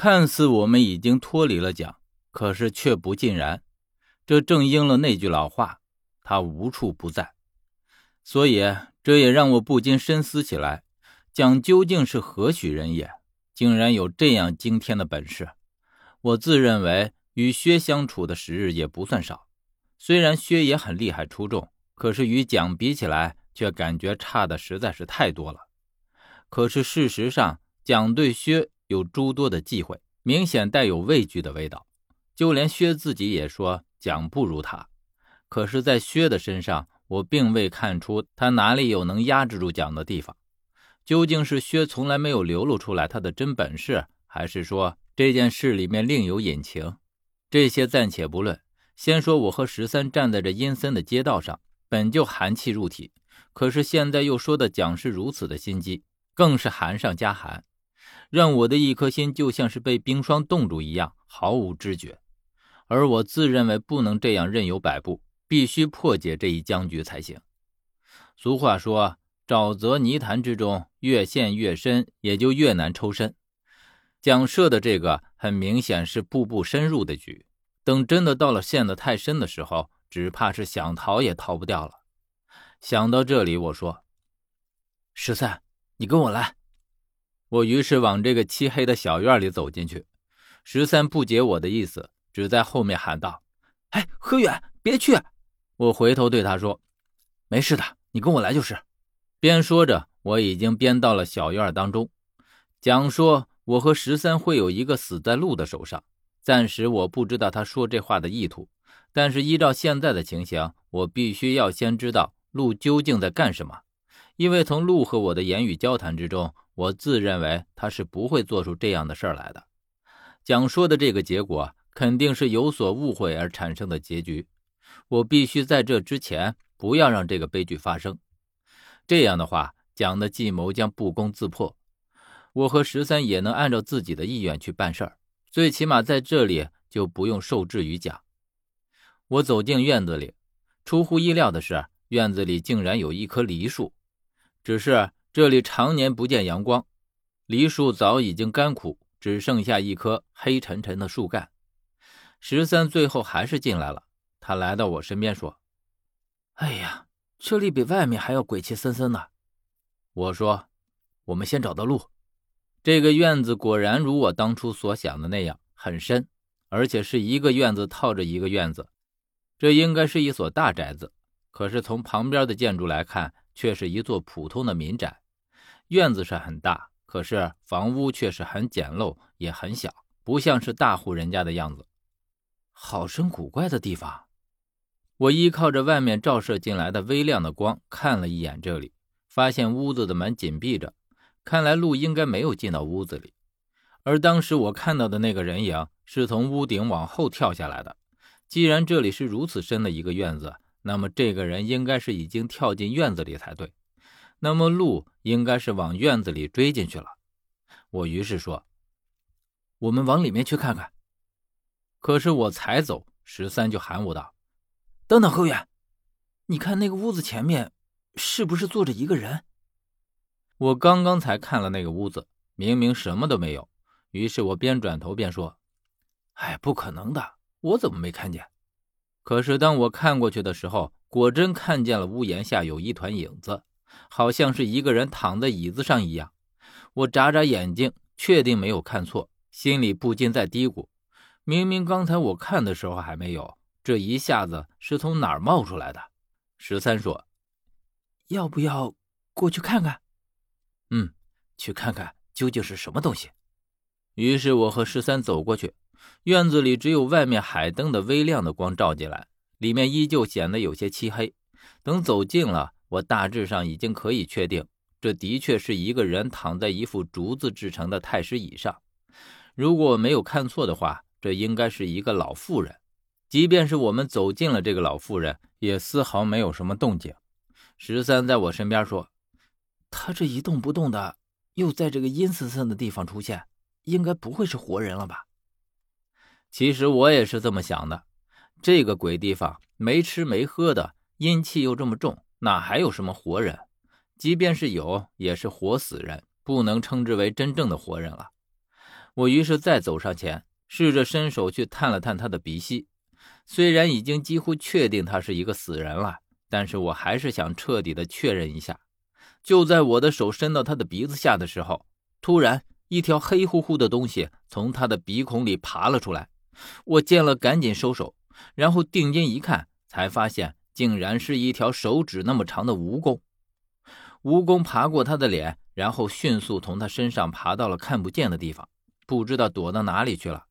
看似我们已经脱离了蒋，可是却不尽然。这正应了那句老话：“他无处不在。”所以，这也让我不禁深思起来：蒋究竟是何许人也？竟然有这样惊天的本事！我自认为与薛相处的时日也不算少，虽然薛也很厉害出众，可是与蒋比起来，却感觉差的实在是太多了。可是事实上，蒋对薛有诸多的忌讳，明显带有畏惧的味道。就连薛自己也说蒋不如他。可是，在薛的身上，我并未看出他哪里有能压制住蒋的地方。究竟是薛从来没有流露出来他的真本事，还是说这件事里面另有隐情？这些暂且不论。先说我和十三站在这阴森的街道上，本就寒气入体，可是现在又说的蒋是如此的心机。更是寒上加寒，让我的一颗心就像是被冰霜冻住一样，毫无知觉。而我自认为不能这样任由摆布，必须破解这一僵局才行。俗话说：“沼泽泥潭之中，越陷越深，也就越难抽身。”蒋设的这个很明显是步步深入的局，等真的到了陷得太深的时候，只怕是想逃也逃不掉了。想到这里，我说：“十三。”你跟我来，我于是往这个漆黑的小院里走进去。十三不解我的意思，只在后面喊道：“哎，何远，别去！”我回头对他说：“没事的，你跟我来就是。”边说着，我已经边到了小院当中。蒋说：“我和十三会有一个死在鹿的手上。”暂时我不知道他说这话的意图，但是依照现在的情形，我必须要先知道鹿究竟在干什么。因为从陆和我的言语交谈之中，我自认为他是不会做出这样的事儿来的。蒋说的这个结果肯定是有所误会而产生的结局。我必须在这之前不要让这个悲剧发生。这样的话，蒋的计谋将不攻自破。我和十三也能按照自己的意愿去办事儿，最起码在这里就不用受制于蒋。我走进院子里，出乎意料的是，院子里竟然有一棵梨树。只是这里常年不见阳光，梨树早已经干枯，只剩下一棵黑沉沉的树干。十三最后还是进来了，他来到我身边说：“哎呀，这里比外面还要鬼气森森的。”我说：“我们先找到路。”这个院子果然如我当初所想的那样很深，而且是一个院子套着一个院子，这应该是一所大宅子。可是从旁边的建筑来看，却是一座普通的民宅，院子是很大，可是房屋却是很简陋，也很小，不像是大户人家的样子。好生古怪的地方。我依靠着外面照射进来的微亮的光，看了一眼这里，发现屋子的门紧闭着，看来路应该没有进到屋子里。而当时我看到的那个人影是从屋顶往后跳下来的。既然这里是如此深的一个院子，那么这个人应该是已经跳进院子里才对，那么鹿应该是往院子里追进去了。我于是说：“我们往里面去看看。”可是我才走，十三就喊我道：“等等，何远，你看那个屋子前面是不是坐着一个人？”我刚刚才看了那个屋子，明明什么都没有。于是我边转头边说：“哎，不可能的，我怎么没看见？”可是当我看过去的时候，果真看见了屋檐下有一团影子，好像是一个人躺在椅子上一样。我眨眨眼睛，确定没有看错，心里不禁在嘀咕：明明刚才我看的时候还没有，这一下子是从哪儿冒出来的？十三说：“要不要过去看看？”“嗯，去看看究竟是什么东西。”于是我和十三走过去。院子里只有外面海灯的微亮的光照进来，里面依旧显得有些漆黑。等走近了，我大致上已经可以确定，这的确是一个人躺在一副竹子制成的太师椅上。如果我没有看错的话，这应该是一个老妇人。即便是我们走近了这个老妇人，也丝毫没有什么动静。十三在我身边说：“他这一动不动的，又在这个阴森森的地方出现，应该不会是活人了吧？”其实我也是这么想的，这个鬼地方没吃没喝的，阴气又这么重，哪还有什么活人？即便是有，也是活死人，不能称之为真正的活人了。我于是再走上前，试着伸手去探了探他的鼻息。虽然已经几乎确定他是一个死人了，但是我还是想彻底的确认一下。就在我的手伸到他的鼻子下的时候，突然一条黑乎乎的东西从他的鼻孔里爬了出来。我见了，赶紧收手，然后定睛一看，才发现竟然是一条手指那么长的蜈蚣。蜈蚣爬过他的脸，然后迅速从他身上爬到了看不见的地方，不知道躲到哪里去了。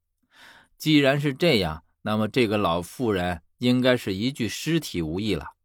既然是这样，那么这个老妇人应该是一具尸体无疑了。